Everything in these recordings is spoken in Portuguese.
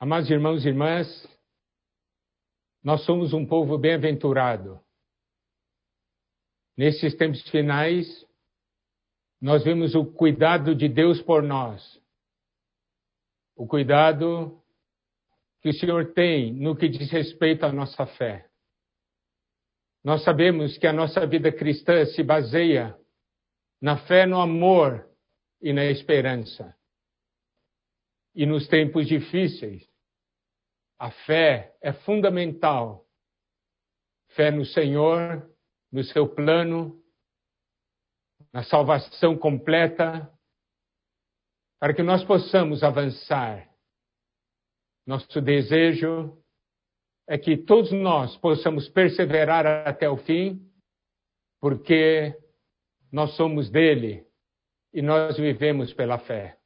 Amados irmãos e irmãs, nós somos um povo bem-aventurado. Nesses tempos finais, nós vemos o cuidado de Deus por nós. O cuidado que o Senhor tem no que diz respeito à nossa fé. Nós sabemos que a nossa vida cristã se baseia na fé, no amor e na esperança. E nos tempos difíceis, a fé é fundamental. Fé no Senhor, no seu plano, na salvação completa, para que nós possamos avançar. Nosso desejo é que todos nós possamos perseverar até o fim, porque nós somos dele e nós vivemos pela fé.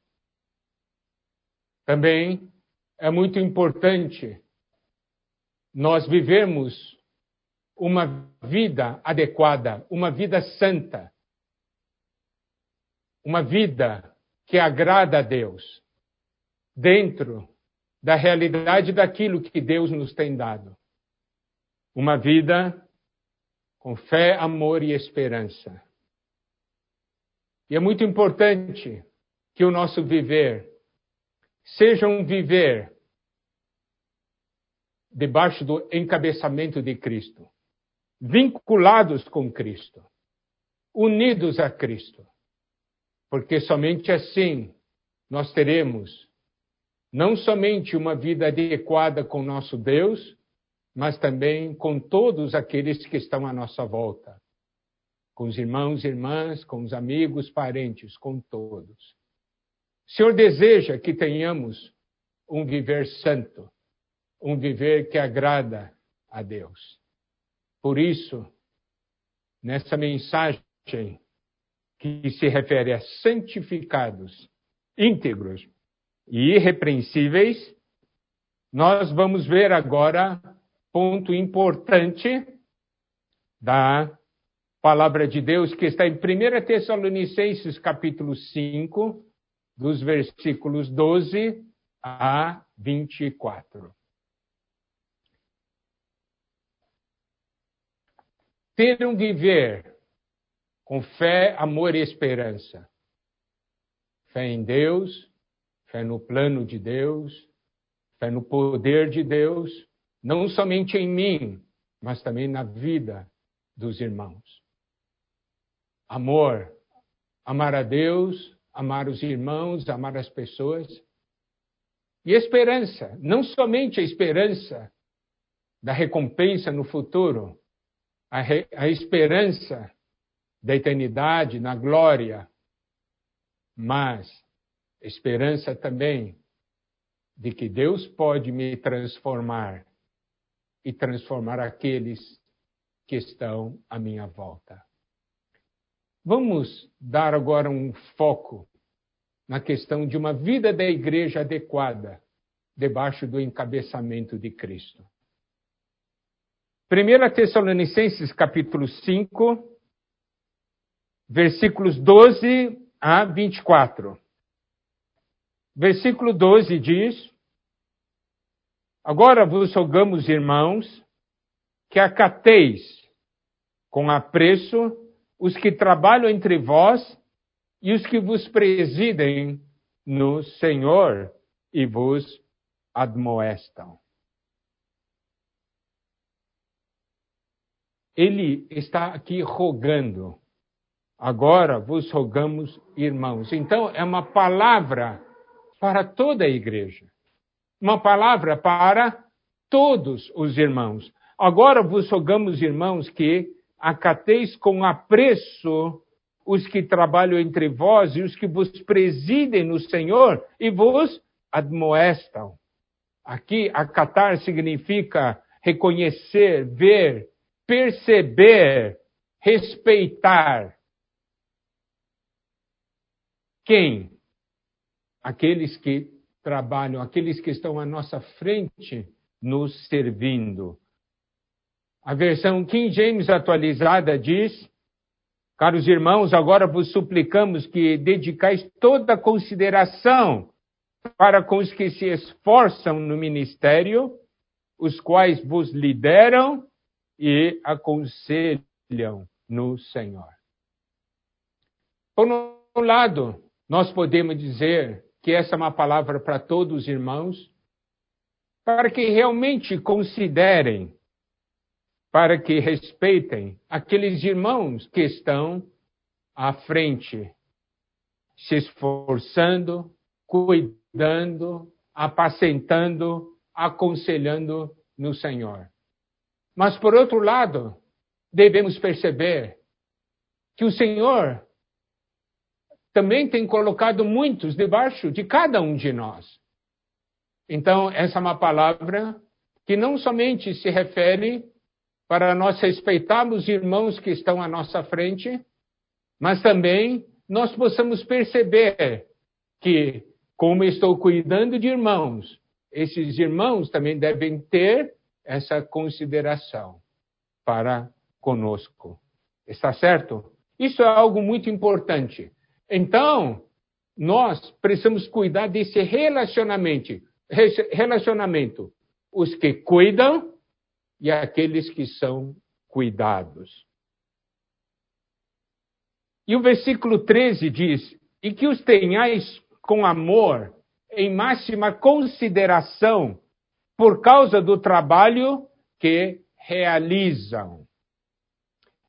Também é muito importante nós vivermos uma vida adequada, uma vida santa, uma vida que agrada a Deus, dentro da realidade daquilo que Deus nos tem dado. Uma vida com fé, amor e esperança. E é muito importante que o nosso viver seja um viver debaixo do encabeçamento de Cristo, vinculados com Cristo, unidos a Cristo, porque somente assim nós teremos não somente uma vida adequada com nosso Deus, mas também com todos aqueles que estão à nossa volta, com os irmãos e irmãs, com os amigos, parentes, com todos. O Senhor deseja que tenhamos um viver santo, um viver que agrada a Deus. Por isso, nessa mensagem que se refere a santificados, íntegros e irrepreensíveis, nós vamos ver agora ponto importante da palavra de Deus que está em 1 Tessalonicenses capítulo 5, dos versículos 12 a 24. ter um viver com fé, amor e esperança. Fé em Deus, fé no plano de Deus, fé no poder de Deus, não somente em mim, mas também na vida dos irmãos. Amor, amar a Deus, amar os irmãos, amar as pessoas. E esperança, não somente a esperança da recompensa no futuro, a, re, a esperança da eternidade na glória, mas esperança também de que Deus pode me transformar e transformar aqueles que estão à minha volta. Vamos dar agora um foco na questão de uma vida da igreja adequada debaixo do encabeçamento de Cristo. 1 Tessalonicenses capítulo 5, versículos 12 a 24. Versículo 12 diz: Agora vos rogamos, irmãos, que acateis com apreço os que trabalham entre vós e os que vos presidem no Senhor e vos admoestam. ele está aqui rogando. Agora vos rogamos, irmãos. Então, é uma palavra para toda a igreja. Uma palavra para todos os irmãos. Agora vos rogamos, irmãos, que acateis com apreço os que trabalham entre vós e os que vos presidem no Senhor e vos admoestam. Aqui, acatar significa reconhecer, ver, perceber, respeitar. Quem? Aqueles que trabalham, aqueles que estão à nossa frente nos servindo. A versão King James atualizada diz: Caros irmãos, agora vos suplicamos que dedicais toda consideração para com os que se esforçam no ministério, os quais vos lideram e aconselham no Senhor. Por um lado, nós podemos dizer que essa é uma palavra para todos os irmãos, para que realmente considerem, para que respeitem aqueles irmãos que estão à frente, se esforçando, cuidando, apacentando, aconselhando no Senhor. Mas, por outro lado, devemos perceber que o Senhor também tem colocado muitos debaixo de cada um de nós. Então, essa é uma palavra que não somente se refere para nós respeitarmos os irmãos que estão à nossa frente, mas também nós possamos perceber que, como estou cuidando de irmãos, esses irmãos também devem ter essa consideração para conosco. Está certo? Isso é algo muito importante. Então, nós precisamos cuidar desse relacionamento, relacionamento, os que cuidam e aqueles que são cuidados. E o versículo 13 diz: E que os tenhais com amor, em máxima consideração, por causa do trabalho que realizam.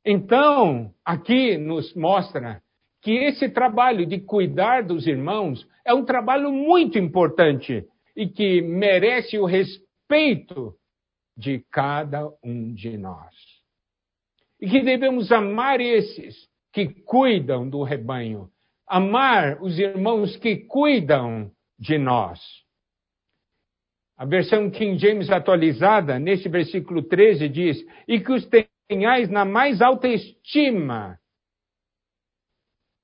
Então, aqui nos mostra que esse trabalho de cuidar dos irmãos é um trabalho muito importante e que merece o respeito de cada um de nós. E que devemos amar esses que cuidam do rebanho, amar os irmãos que cuidam de nós. A versão King James atualizada, nesse versículo 13, diz: E que os tenhais na mais alta estima,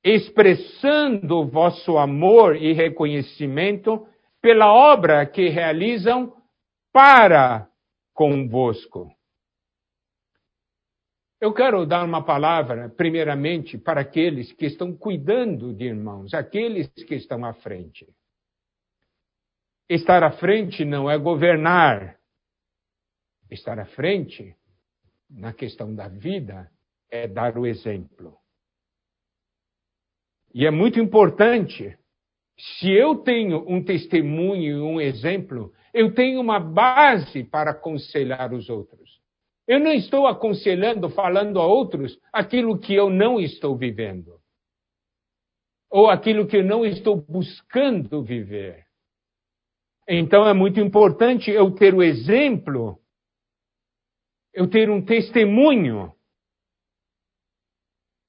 expressando o vosso amor e reconhecimento pela obra que realizam para convosco. Eu quero dar uma palavra, primeiramente, para aqueles que estão cuidando de irmãos, aqueles que estão à frente. Estar à frente não é governar. Estar à frente, na questão da vida, é dar o exemplo. E é muito importante, se eu tenho um testemunho e um exemplo, eu tenho uma base para aconselhar os outros. Eu não estou aconselhando, falando a outros aquilo que eu não estou vivendo. Ou aquilo que eu não estou buscando viver. Então é muito importante eu ter o exemplo, eu ter um testemunho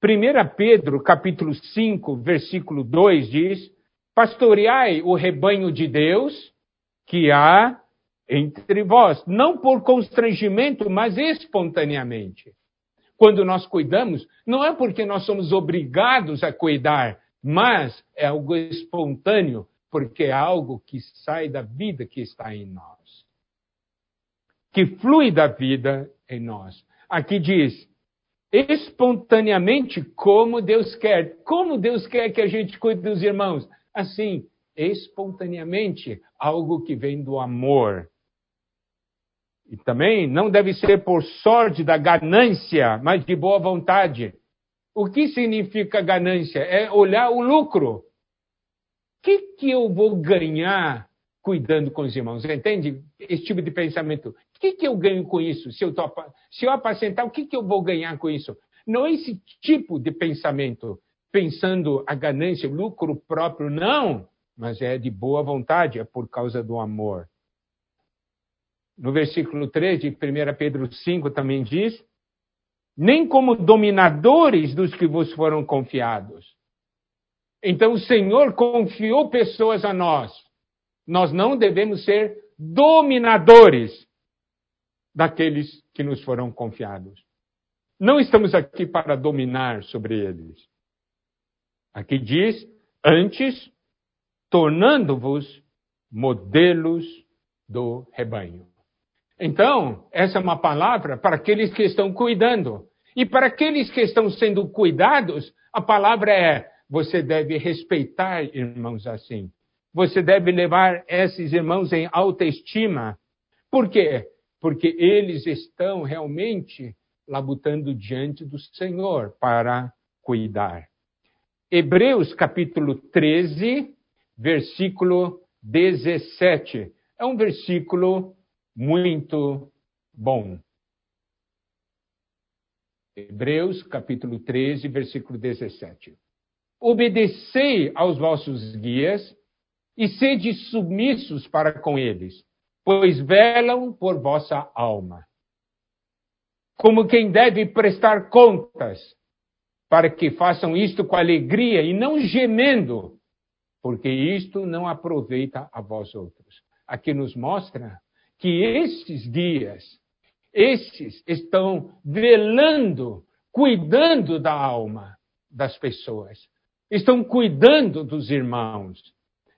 1 Pedro, capítulo 5, versículo 2 diz: Pastoreai o rebanho de Deus que há entre vós, não por constrangimento, mas espontaneamente. Quando nós cuidamos, não é porque nós somos obrigados a cuidar, mas é algo espontâneo, porque é algo que sai da vida que está em nós. Que flui da vida em nós. Aqui diz: espontaneamente como Deus quer. Como Deus quer que a gente cuide dos irmãos? Assim, espontaneamente, algo que vem do amor. E também não deve ser por sorte da ganância, mas de boa vontade. O que significa ganância? É olhar o lucro. O que, que eu vou ganhar cuidando com os irmãos? Entende? Esse tipo de pensamento que, que eu ganho com isso? Se eu, tô, se eu apacentar, o que, que eu vou ganhar com isso? Não é esse tipo de pensamento, pensando a ganância, o lucro próprio, não, mas é de boa vontade, é por causa do amor. No versículo 3 de 1 Pedro 5 também diz: nem como dominadores dos que vos foram confiados. Então o Senhor confiou pessoas a nós. Nós não devemos ser dominadores daqueles que nos foram confiados. Não estamos aqui para dominar sobre eles. Aqui diz, antes, tornando-vos modelos do rebanho. Então, essa é uma palavra para aqueles que estão cuidando. E para aqueles que estão sendo cuidados, a palavra é: você deve respeitar irmãos assim. você deve levar esses irmãos em alta estima. Por quê? Porque eles estão realmente labutando diante do Senhor para cuidar. Hebreus capítulo 13, versículo 17. É um versículo muito bom. Hebreus capítulo 13, versículo 17. Obedecei aos vossos guias e sede submissos para com eles, pois velam por vossa alma. Como quem deve prestar contas, para que façam isto com alegria e não gemendo, porque isto não aproveita a vós outros. Aqui nos mostra que esses guias, esses estão velando, cuidando da alma das pessoas, estão cuidando dos irmãos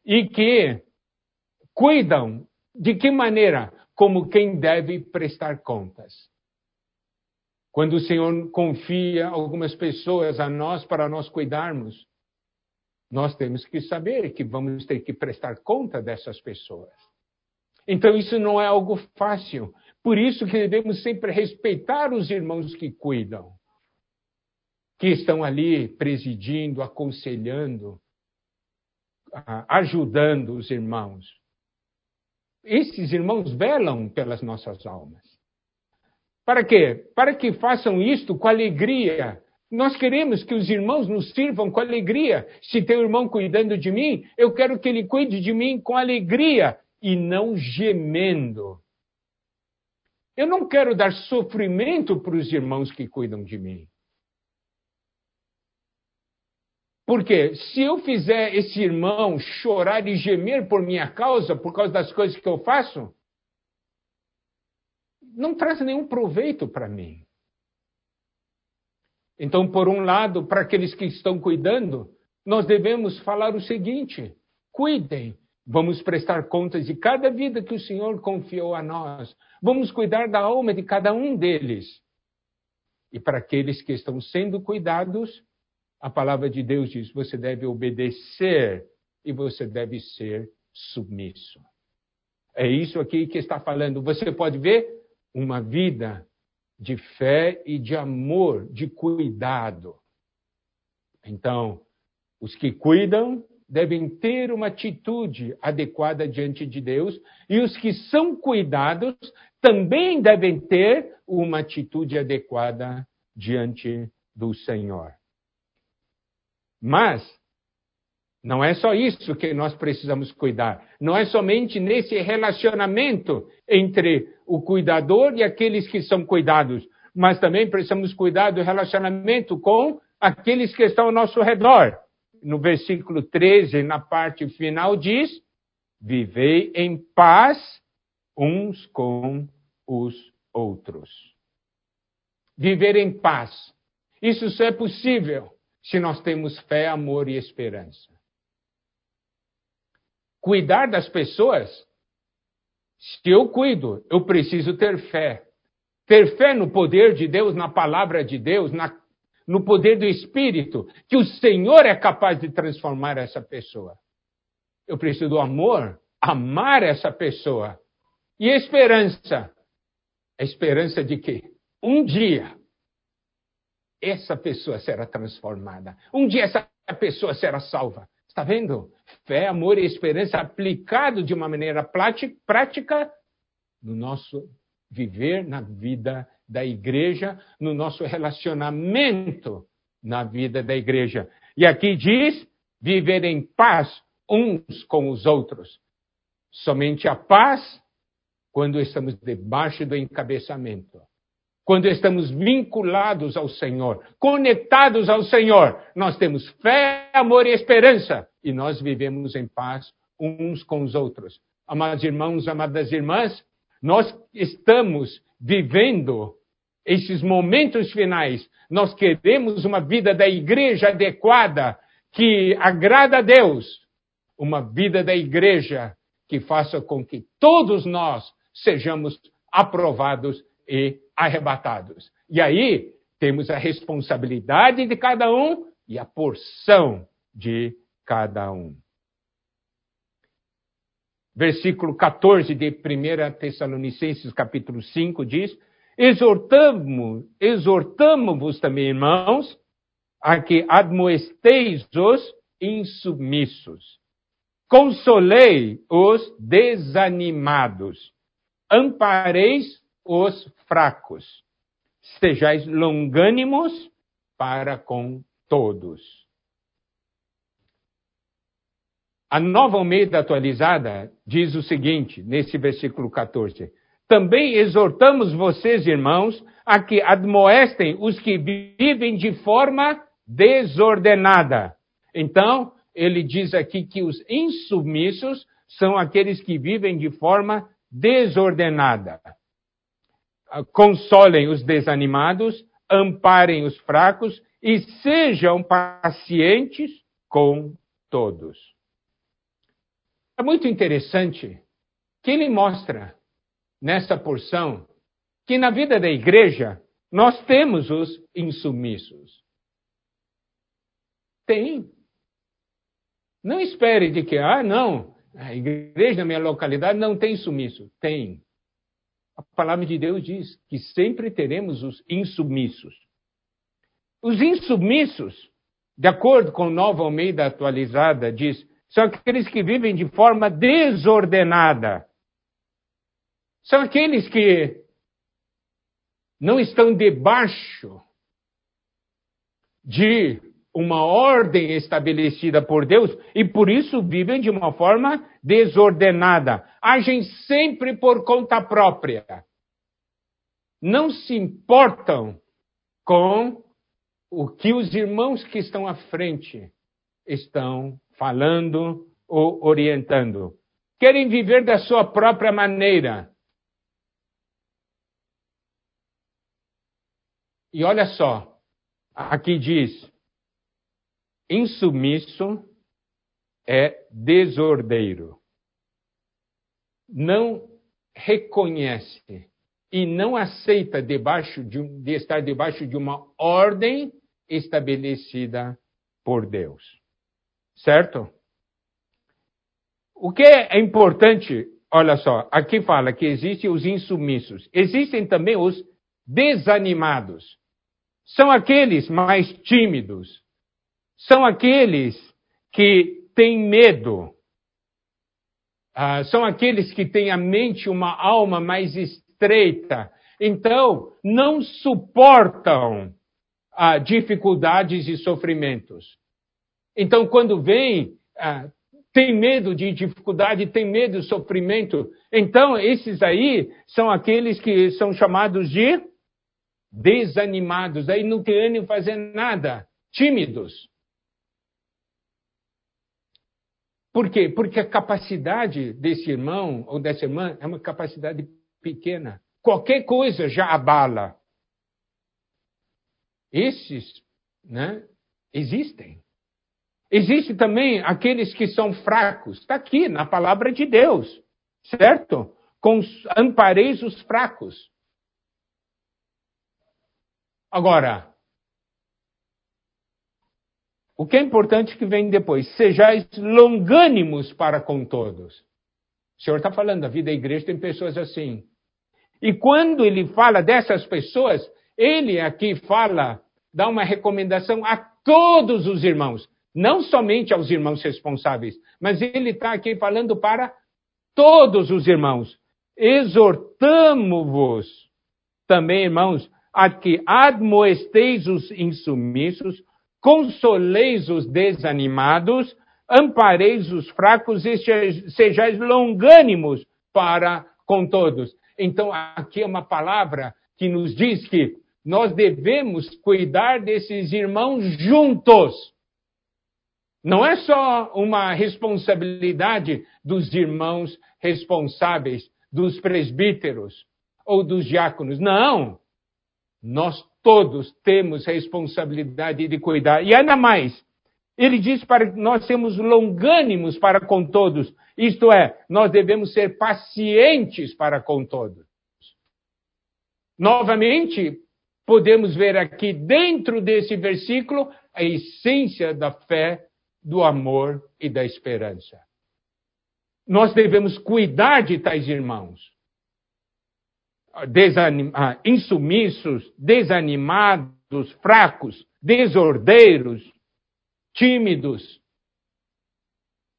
e que cuidam de que maneira? Como quem deve prestar contas. Quando o Senhor confia algumas pessoas a nós para nós cuidarmos, nós temos que saber que vamos ter que prestar conta dessas pessoas. Então isso não é algo fácil. Por isso que devemos sempre respeitar os irmãos que cuidam, que estão ali presidindo, aconselhando, ajudando os irmãos. Esses irmãos velam pelas nossas almas. Para quê? Para que façam isto com alegria. Nós queremos que os irmãos nos sirvam com alegria. Se tem um irmão cuidando de mim, eu quero que ele cuide de mim com alegria e não gemendo. Eu não quero dar sofrimento para os irmãos que cuidam de mim. Porque se eu fizer esse irmão chorar e gemer por minha causa, por causa das coisas que eu faço, não traz nenhum proveito para mim. Então, por um lado, para aqueles que estão cuidando, nós devemos falar o seguinte: cuidem, vamos prestar contas de cada vida que o Senhor confiou a nós, vamos cuidar da alma de cada um deles. E para aqueles que estão sendo cuidados, a palavra de Deus diz: você deve obedecer e você deve ser submisso. É isso aqui que está falando. Você pode ver uma vida de fé e de amor, de cuidado. Então, os que cuidam devem ter uma atitude adequada diante de Deus, e os que são cuidados também devem ter uma atitude adequada diante do Senhor. Mas não é só isso que nós precisamos cuidar. Não é somente nesse relacionamento entre o cuidador e aqueles que são cuidados, mas também precisamos cuidar do relacionamento com aqueles que estão ao nosso redor. No versículo 13, na parte final, diz: Vivei em paz uns com os outros. Viver em paz. Isso só é possível se nós temos fé, amor e esperança. Cuidar das pessoas, se eu cuido, eu preciso ter fé. Ter fé no poder de Deus, na palavra de Deus, na, no poder do Espírito, que o Senhor é capaz de transformar essa pessoa. Eu preciso do amor, amar essa pessoa. E esperança. A esperança de que um dia essa pessoa será transformada. Um dia essa pessoa será salva. Está vendo? Fé, amor e esperança aplicado de uma maneira prática no nosso viver na vida da igreja, no nosso relacionamento na vida da igreja. E aqui diz: viver em paz uns com os outros. Somente a paz quando estamos debaixo do encabeçamento quando estamos vinculados ao Senhor, conectados ao Senhor, nós temos fé, amor e esperança e nós vivemos em paz uns com os outros. Amados irmãos, amadas irmãs, nós estamos vivendo esses momentos finais. Nós queremos uma vida da igreja adequada, que agrada a Deus, uma vida da igreja que faça com que todos nós sejamos aprovados e arrebatados. E aí temos a responsabilidade de cada um e a porção de cada um. versículo 14 de 1 Tessalonicenses, capítulo 5, diz: Exortamos, exortamos-vos também, irmãos, a que admoesteis os insubmissos. Consolei os desanimados. Ampareis os fracos. Sejais longânimos para com todos. A nova Almeida atualizada diz o seguinte, nesse versículo 14: Também exortamos vocês, irmãos, a que admoestem os que vivem de forma desordenada. Então, ele diz aqui que os insubmissos são aqueles que vivem de forma desordenada. Consolem os desanimados, amparem os fracos e sejam pacientes com todos. É muito interessante que ele mostra nessa porção que na vida da igreja nós temos os insumissos. Tem. Não espere de que, ah, não, a igreja na minha localidade não tem sumiço. Tem. A palavra de Deus diz que sempre teremos os insubmissos. Os insubmissos, de acordo com Nova Almeida atualizada, diz, são aqueles que vivem de forma desordenada. São aqueles que não estão debaixo de uma ordem estabelecida por Deus e por isso vivem de uma forma desordenada. Agem sempre por conta própria. Não se importam com o que os irmãos que estão à frente estão falando ou orientando. Querem viver da sua própria maneira. E olha só, aqui diz: Insumisso é desordeiro. Não reconhece e não aceita debaixo de, de estar debaixo de uma ordem estabelecida por Deus. Certo? O que é importante, olha só, aqui fala que existem os insumissos, existem também os desanimados. São aqueles mais tímidos, são aqueles que têm medo. Ah, são aqueles que têm a mente, uma alma mais estreita. Então, não suportam ah, dificuldades e sofrimentos. Então, quando vem, ah, tem medo de dificuldade, tem medo de sofrimento. Então, esses aí são aqueles que são chamados de desanimados. Aí não querem fazer nada, tímidos. Por quê? Porque a capacidade desse irmão ou dessa irmã é uma capacidade pequena. Qualquer coisa já abala. Esses né, existem. Existem também aqueles que são fracos. Está aqui na palavra de Deus, certo? Com, ampareis os fracos. Agora, o que é importante que vem depois? Sejais longânimos para com todos. O Senhor está falando, da vida da igreja tem pessoas assim. E quando ele fala dessas pessoas, ele aqui fala, dá uma recomendação a todos os irmãos, não somente aos irmãos responsáveis, mas ele está aqui falando para todos os irmãos. Exortamo-vos também, irmãos, a que admoesteis os insumissos, consoleis os desanimados, ampareis os fracos e sejais longânimos para com todos. Então, aqui é uma palavra que nos diz que nós devemos cuidar desses irmãos juntos. Não é só uma responsabilidade dos irmãos responsáveis, dos presbíteros ou dos diáconos. Não! Nós todos temos responsabilidade de cuidar. E ainda mais, ele diz para que nós sermos longânimos para com todos. Isto é, nós devemos ser pacientes para com todos. Novamente, podemos ver aqui dentro desse versículo a essência da fé, do amor e da esperança. nós devemos cuidar de tais irmãos. Desanim, ah, desanimados, fracos, desordeiros, tímidos.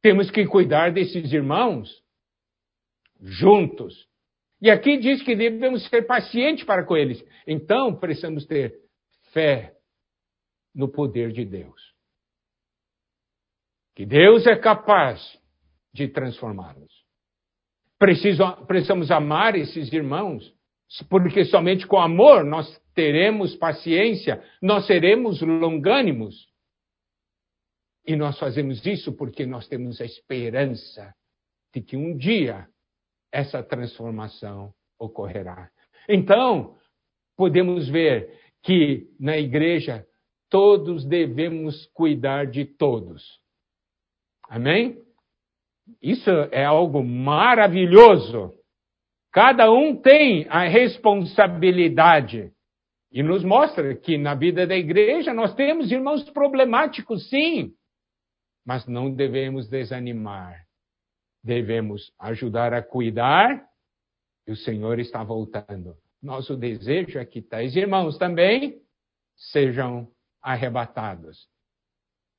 Temos que cuidar desses irmãos juntos. E aqui diz que devemos ser pacientes para com eles. Então, precisamos ter fé no poder de Deus. Que Deus é capaz de transformá-los. Precisamos amar esses irmãos, porque somente com amor nós teremos paciência, nós seremos longânimos. E nós fazemos isso porque nós temos a esperança de que um dia essa transformação ocorrerá. Então, podemos ver que na igreja todos devemos cuidar de todos. Amém? Isso é algo maravilhoso. Cada um tem a responsabilidade. E nos mostra que na vida da igreja nós temos irmãos problemáticos, sim. Mas não devemos desanimar. Devemos ajudar a cuidar. E o Senhor está voltando. Nosso desejo é que tais irmãos também sejam arrebatados,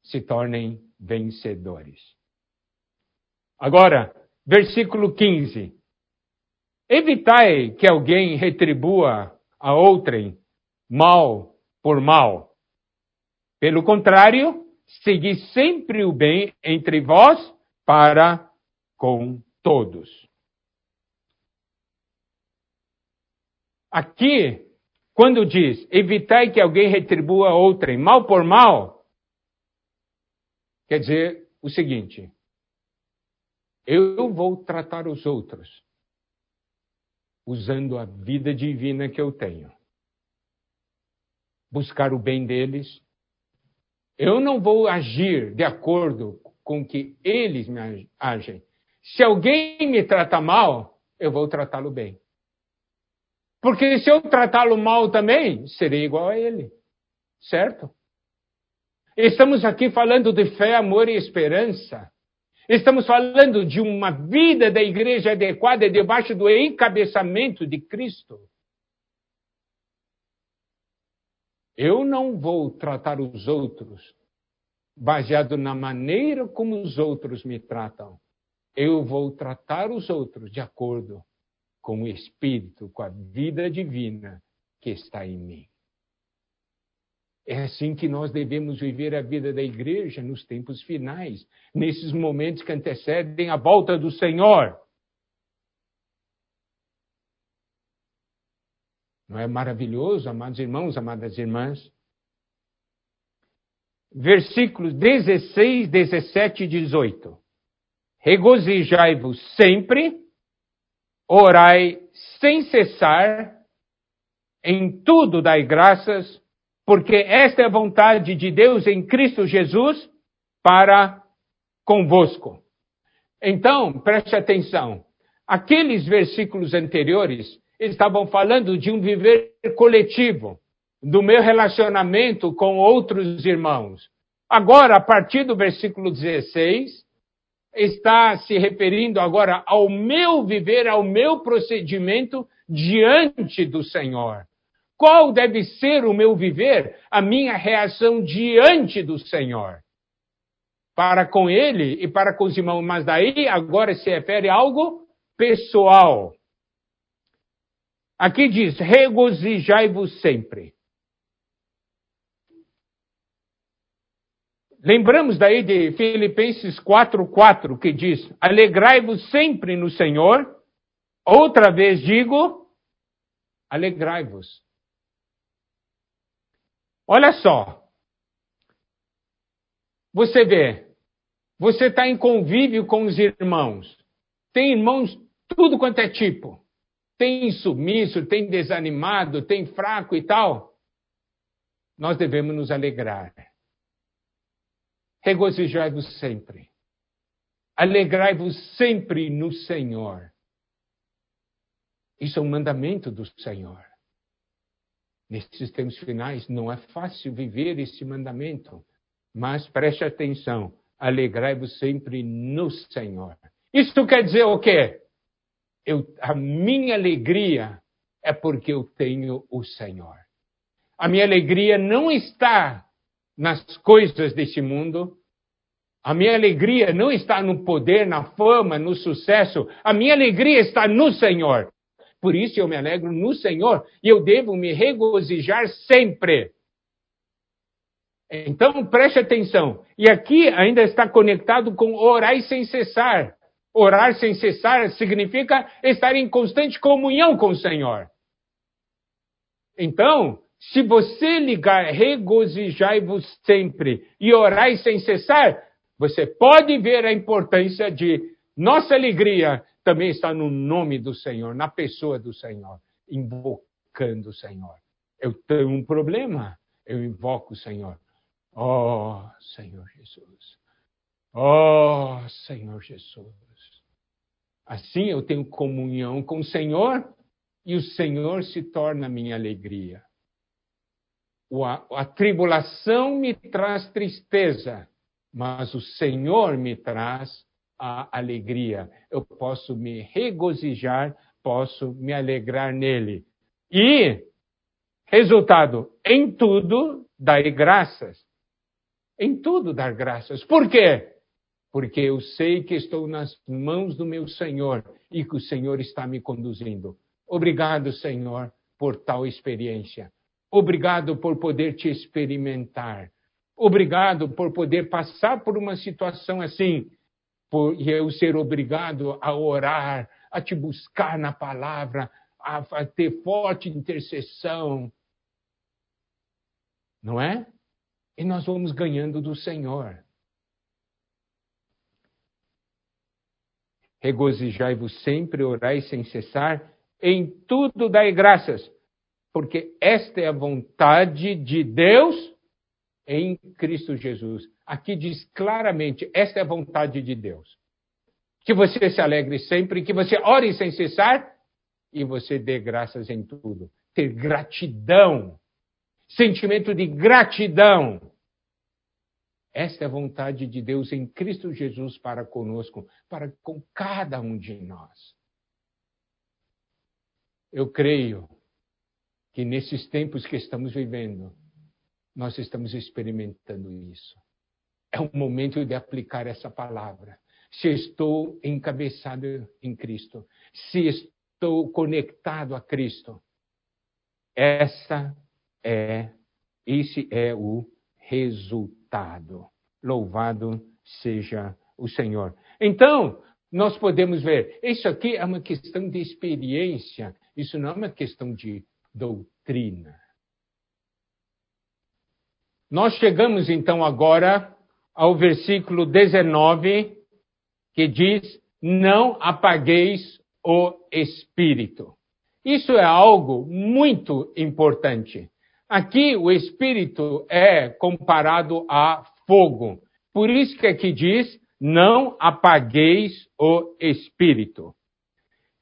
se tornem vencedores. Agora, versículo 15. Evitai que alguém retribua a outrem mal por mal. Pelo contrário, segui sempre o bem entre vós para com todos. Aqui, quando diz evitai que alguém retribua a outrem mal por mal, quer dizer o seguinte: eu vou tratar os outros usando a vida divina que eu tenho. Buscar o bem deles. Eu não vou agir de acordo com que eles me agem. Se alguém me trata mal, eu vou tratá-lo bem. Porque se eu tratá-lo mal também, serei igual a ele. Certo? Estamos aqui falando de fé, amor e esperança. Estamos falando de uma vida da igreja adequada debaixo do encabeçamento de Cristo. Eu não vou tratar os outros baseado na maneira como os outros me tratam. Eu vou tratar os outros de acordo com o Espírito, com a vida divina que está em mim. É assim que nós devemos viver a vida da igreja nos tempos finais, nesses momentos que antecedem a volta do Senhor. Não é maravilhoso, amados irmãos, amadas irmãs? Versículos 16, 17 e 18. Regozijai-vos sempre, orai sem cessar, em tudo dai graças, porque esta é a vontade de Deus em Cristo Jesus para convosco. Então, preste atenção. Aqueles versículos anteriores estavam falando de um viver coletivo, do meu relacionamento com outros irmãos. Agora, a partir do versículo 16, está se referindo agora ao meu viver, ao meu procedimento diante do Senhor. Qual deve ser o meu viver, a minha reação diante do Senhor? Para com ele e para com os irmãos, mas daí agora se refere a algo pessoal. Aqui diz: regozijai-vos sempre. Lembramos daí de Filipenses 4:4 que diz: Alegrai-vos sempre no Senhor. Outra vez digo: alegrai-vos. Olha só. Você vê, você está em convívio com os irmãos. Tem irmãos tudo quanto é tipo. Tem sumiço, tem desanimado, tem fraco e tal. Nós devemos nos alegrar. Regozijai-vos sempre. Alegrai-vos sempre no Senhor. Isso é um mandamento do Senhor. Nesses tempos finais, não é fácil viver esse mandamento, mas preste atenção: alegrai-vos sempre no Senhor. Isso quer dizer o quê? Eu, a minha alegria é porque eu tenho o Senhor. A minha alegria não está nas coisas desse mundo. A minha alegria não está no poder, na fama, no sucesso. A minha alegria está no Senhor. Por isso eu me alegro no Senhor e eu devo me regozijar sempre. Então preste atenção. E aqui ainda está conectado com orar sem cessar. Orar sem cessar significa estar em constante comunhão com o Senhor. Então, se você ligar regozijai-vos sempre e orai sem cessar, você pode ver a importância de nossa alegria também está no nome do Senhor, na pessoa do Senhor, invocando o Senhor. Eu tenho um problema, eu invoco o Senhor. Oh, Senhor Jesus. Oh, Senhor Jesus. Assim eu tenho comunhão com o Senhor e o Senhor se torna minha alegria. A, a tribulação me traz tristeza, mas o Senhor me traz a alegria. Eu posso me regozijar, posso me alegrar nele. E, resultado, em tudo, dai graças. Em tudo dar graças. Por quê? Porque eu sei que estou nas mãos do meu Senhor e que o Senhor está me conduzindo. Obrigado, Senhor, por tal experiência. Obrigado por poder te experimentar. Obrigado por poder passar por uma situação assim por eu ser obrigado a orar, a te buscar na palavra, a, ter forte intercessão. Não é? E nós vamos ganhando do Senhor. Regozijai-vos sempre, orai sem cessar, em tudo dai graças, porque esta é a vontade de Deus em Cristo Jesus. Aqui diz claramente: esta é a vontade de Deus. Que você se alegre sempre, que você ore sem cessar e você dê graças em tudo. Ter gratidão, sentimento de gratidão. Esta é a vontade de Deus em Cristo Jesus para conosco, para com cada um de nós. Eu creio que nesses tempos que estamos vivendo, nós estamos experimentando isso. É o momento de aplicar essa palavra. Se estou encabeçado em Cristo, se estou conectado a Cristo, essa é, esse é o resultado. Louvado seja o Senhor. Então, nós podemos ver, isso aqui é uma questão de experiência, isso não é uma questão de doutrina. Nós chegamos então agora ao versículo 19, que diz: Não apagueis o espírito. Isso é algo muito importante. Aqui o espírito é comparado a fogo. Por isso que aqui diz: Não apagueis o espírito.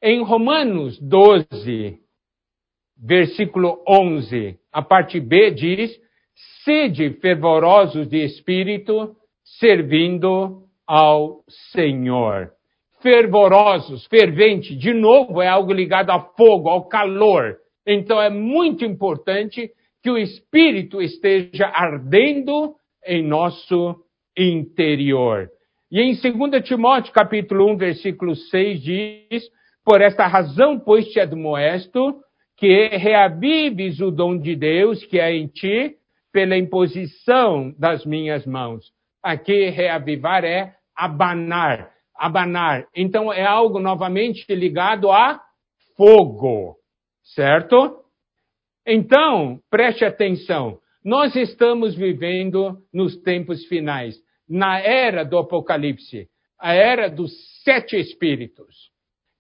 Em Romanos 12, versículo 11, a parte B diz: Sede fervorosos de espírito, servindo ao Senhor. Fervorosos, fervente, de novo é algo ligado a fogo, ao calor. Então é muito importante que o Espírito esteja ardendo em nosso interior. E em 2 Timóteo capítulo 1, versículo 6 diz, por esta razão, pois te admoesto, que reavives o dom de Deus que é em ti, pela imposição das minhas mãos. Aqui, reavivar é abanar, abanar. Então, é algo novamente ligado a fogo, certo? Então, preste atenção. Nós estamos vivendo nos tempos finais, na era do Apocalipse, a era dos sete espíritos,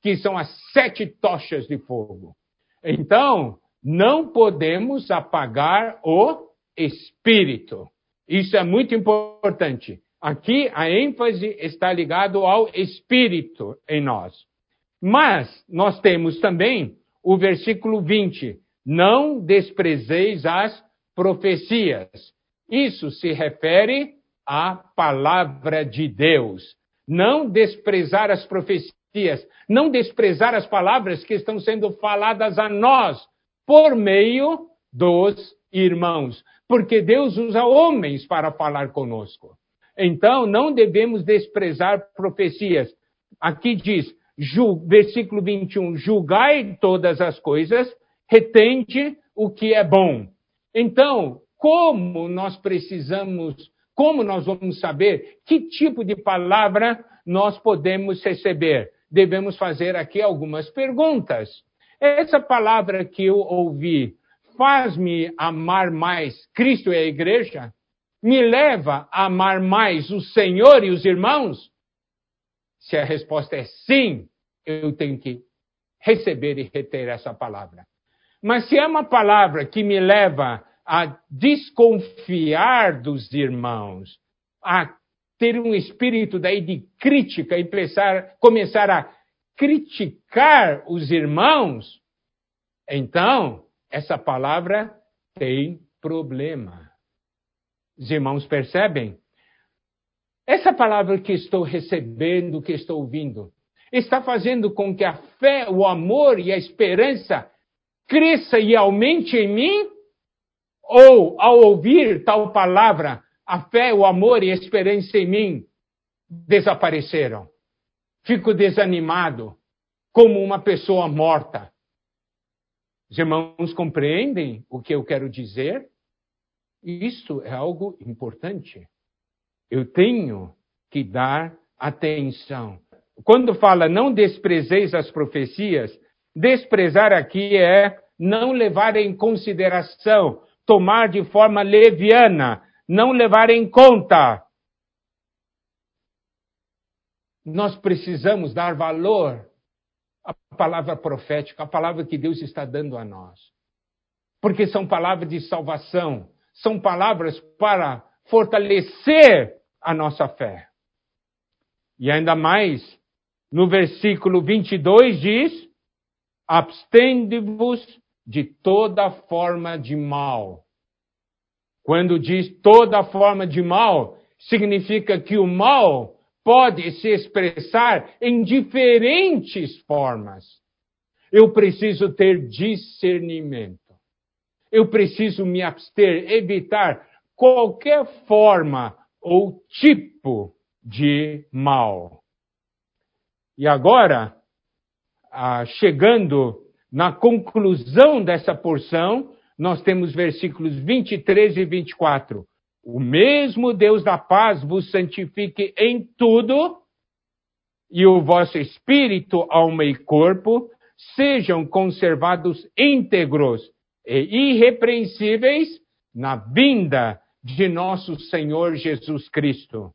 que são as sete tochas de fogo. Então, não podemos apagar o espírito. Isso é muito importante. Aqui a ênfase está ligado ao espírito em nós. Mas nós temos também o versículo 20: Não desprezeis as profecias. Isso se refere à palavra de Deus. Não desprezar as profecias, não desprezar as palavras que estão sendo faladas a nós por meio dos irmãos, porque Deus usa homens para falar conosco. Então, não devemos desprezar profecias. Aqui diz, versículo 21, julgai todas as coisas, retente o que é bom. Então, como nós precisamos, como nós vamos saber que tipo de palavra nós podemos receber? Devemos fazer aqui algumas perguntas. Essa palavra que eu ouvi faz-me amar mais Cristo e a igreja? Me leva a amar mais o Senhor e os irmãos? Se a resposta é sim, eu tenho que receber e reter essa palavra. Mas se é uma palavra que me leva a desconfiar dos irmãos, a ter um espírito daí de crítica e pensar, começar a criticar os irmãos, então essa palavra tem problema. Os irmãos percebem? Essa palavra que estou recebendo, que estou ouvindo, está fazendo com que a fé, o amor e a esperança cresça e aumente em mim? Ou, ao ouvir tal palavra, a fé, o amor e a esperança em mim desapareceram? Fico desanimado, como uma pessoa morta. Os irmãos compreendem o que eu quero dizer? Isso é algo importante. Eu tenho que dar atenção. Quando fala não desprezeis as profecias, desprezar aqui é não levar em consideração, tomar de forma leviana, não levar em conta. Nós precisamos dar valor à palavra profética, à palavra que Deus está dando a nós. Porque são palavras de salvação, são palavras para fortalecer a nossa fé. E ainda mais, no versículo 22 diz: abstende-vos de toda forma de mal. Quando diz toda forma de mal, significa que o mal pode se expressar em diferentes formas. Eu preciso ter discernimento. Eu preciso me abster, evitar qualquer forma ou tipo de mal. E agora, ah, chegando na conclusão dessa porção, nós temos versículos 23 e 24. O mesmo Deus da paz vos santifique em tudo, e o vosso espírito, alma e corpo sejam conservados íntegros e irrepreensíveis na vinda de nosso Senhor Jesus Cristo.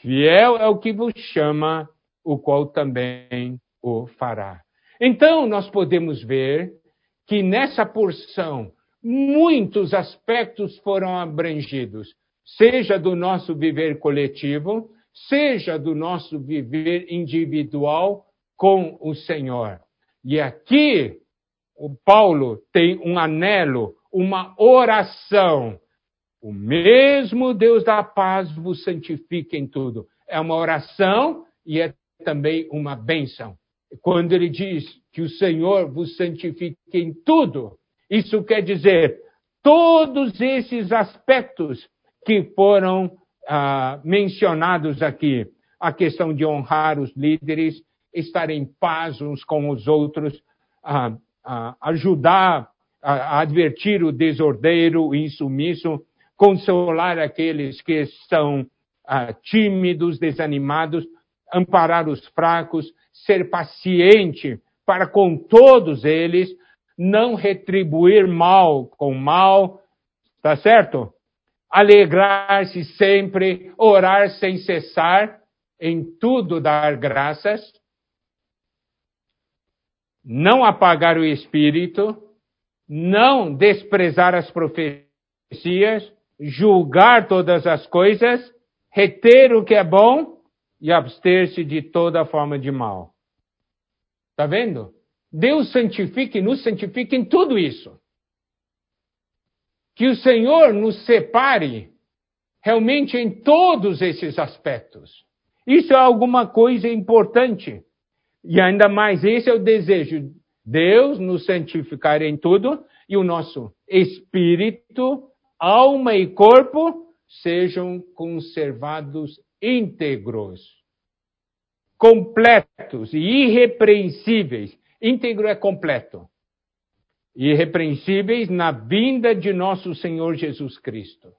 Fiel é o que vos chama, o qual também o fará. Então, nós podemos ver que nessa porção muitos aspectos foram abrangidos, seja do nosso viver coletivo, seja do nosso viver individual com o Senhor. E aqui o Paulo tem um anelo, uma oração. O mesmo Deus da paz vos santifique em tudo. É uma oração e é também uma bênção. Quando ele diz que o Senhor vos santifique em tudo, isso quer dizer todos esses aspectos que foram ah, mencionados aqui. A questão de honrar os líderes, estar em paz uns com os outros, ajudar a advertir o desordeiro, o insumisso, consolar aqueles que são ah, tímidos, desanimados, amparar os fracos, ser paciente para com todos eles, não retribuir mal com mal, tá certo? Alegrar-se sempre, orar sem cessar, em tudo dar graças, não apagar o espírito, não desprezar as profecias, julgar todas as coisas, reter o que é bom e abster-se de toda forma de mal. Está vendo? Deus santifica e nos santifica em tudo isso. Que o Senhor nos separe realmente em todos esses aspectos. Isso é alguma coisa importante. E ainda mais, esse é o desejo. Deus nos santificar em tudo e o nosso espírito, alma e corpo sejam conservados íntegros, completos e irrepreensíveis. Íntegro é completo. Irrepreensíveis na vinda de nosso Senhor Jesus Cristo.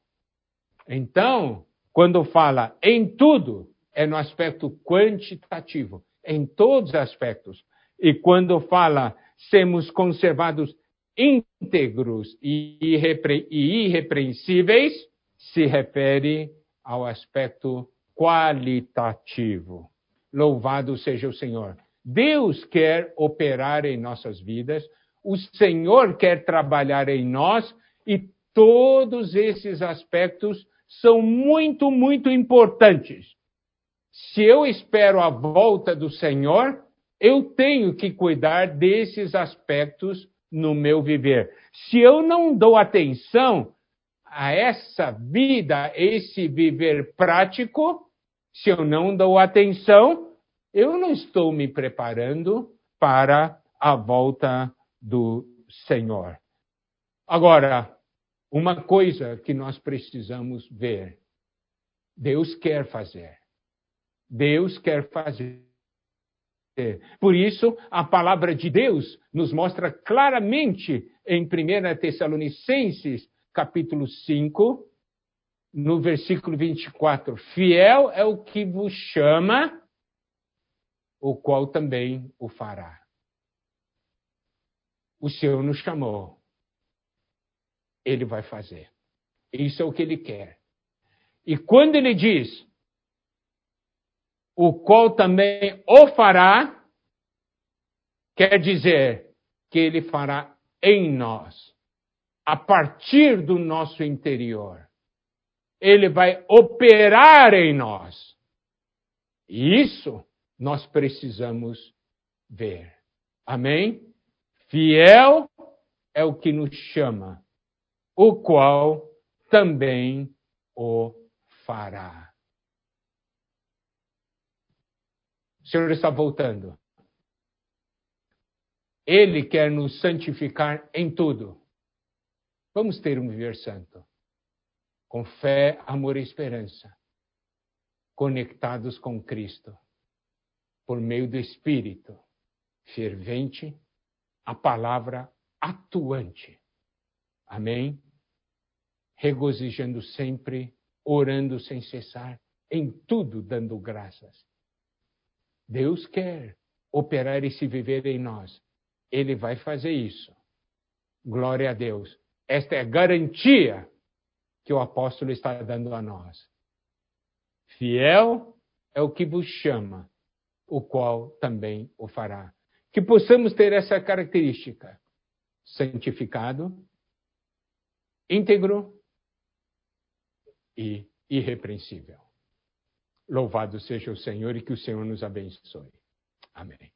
Então, quando fala em tudo, é no aspecto quantitativo, em todos os aspectos. E quando fala sermos conservados íntegros e, irrepre e irrepreensíveis, se refere ao aspecto qualitativo. Louvado seja o Senhor. Deus quer operar em nossas vidas, o Senhor quer trabalhar em nós e todos esses aspectos são muito, muito importantes. Se eu espero a volta do Senhor, eu tenho que cuidar desses aspectos no meu viver. Se eu não dou atenção a essa vida, esse viver prático, se eu não dou atenção, eu não estou me preparando para a volta do Senhor. Agora, uma coisa que nós precisamos ver: Deus quer fazer. Deus quer fazer. Por isso, a palavra de Deus nos mostra claramente em 1 Tessalonicenses, capítulo 5, no versículo 24: Fiel é o que vos chama, o qual também o fará. O Senhor nos chamou, ele vai fazer. Isso é o que ele quer. E quando ele diz, o qual também o fará, quer dizer que ele fará em nós, a partir do nosso interior. Ele vai operar em nós. E isso nós precisamos ver. Amém? Fiel é o que nos chama, o qual também o fará. O Senhor está voltando. Ele quer nos santificar em tudo. Vamos ter um viver santo. Com fé, amor e esperança. Conectados com Cristo. Por meio do Espírito. Fervente, a palavra atuante. Amém? Regozijando sempre, orando sem cessar, em tudo dando graças Deus quer operar esse viver em nós. Ele vai fazer isso. Glória a Deus. Esta é a garantia que o apóstolo está dando a nós. Fiel é o que vos chama, o qual também o fará. Que possamos ter essa característica: santificado, íntegro e irrepreensível. Louvado seja o Senhor e que o Senhor nos abençoe. Amém.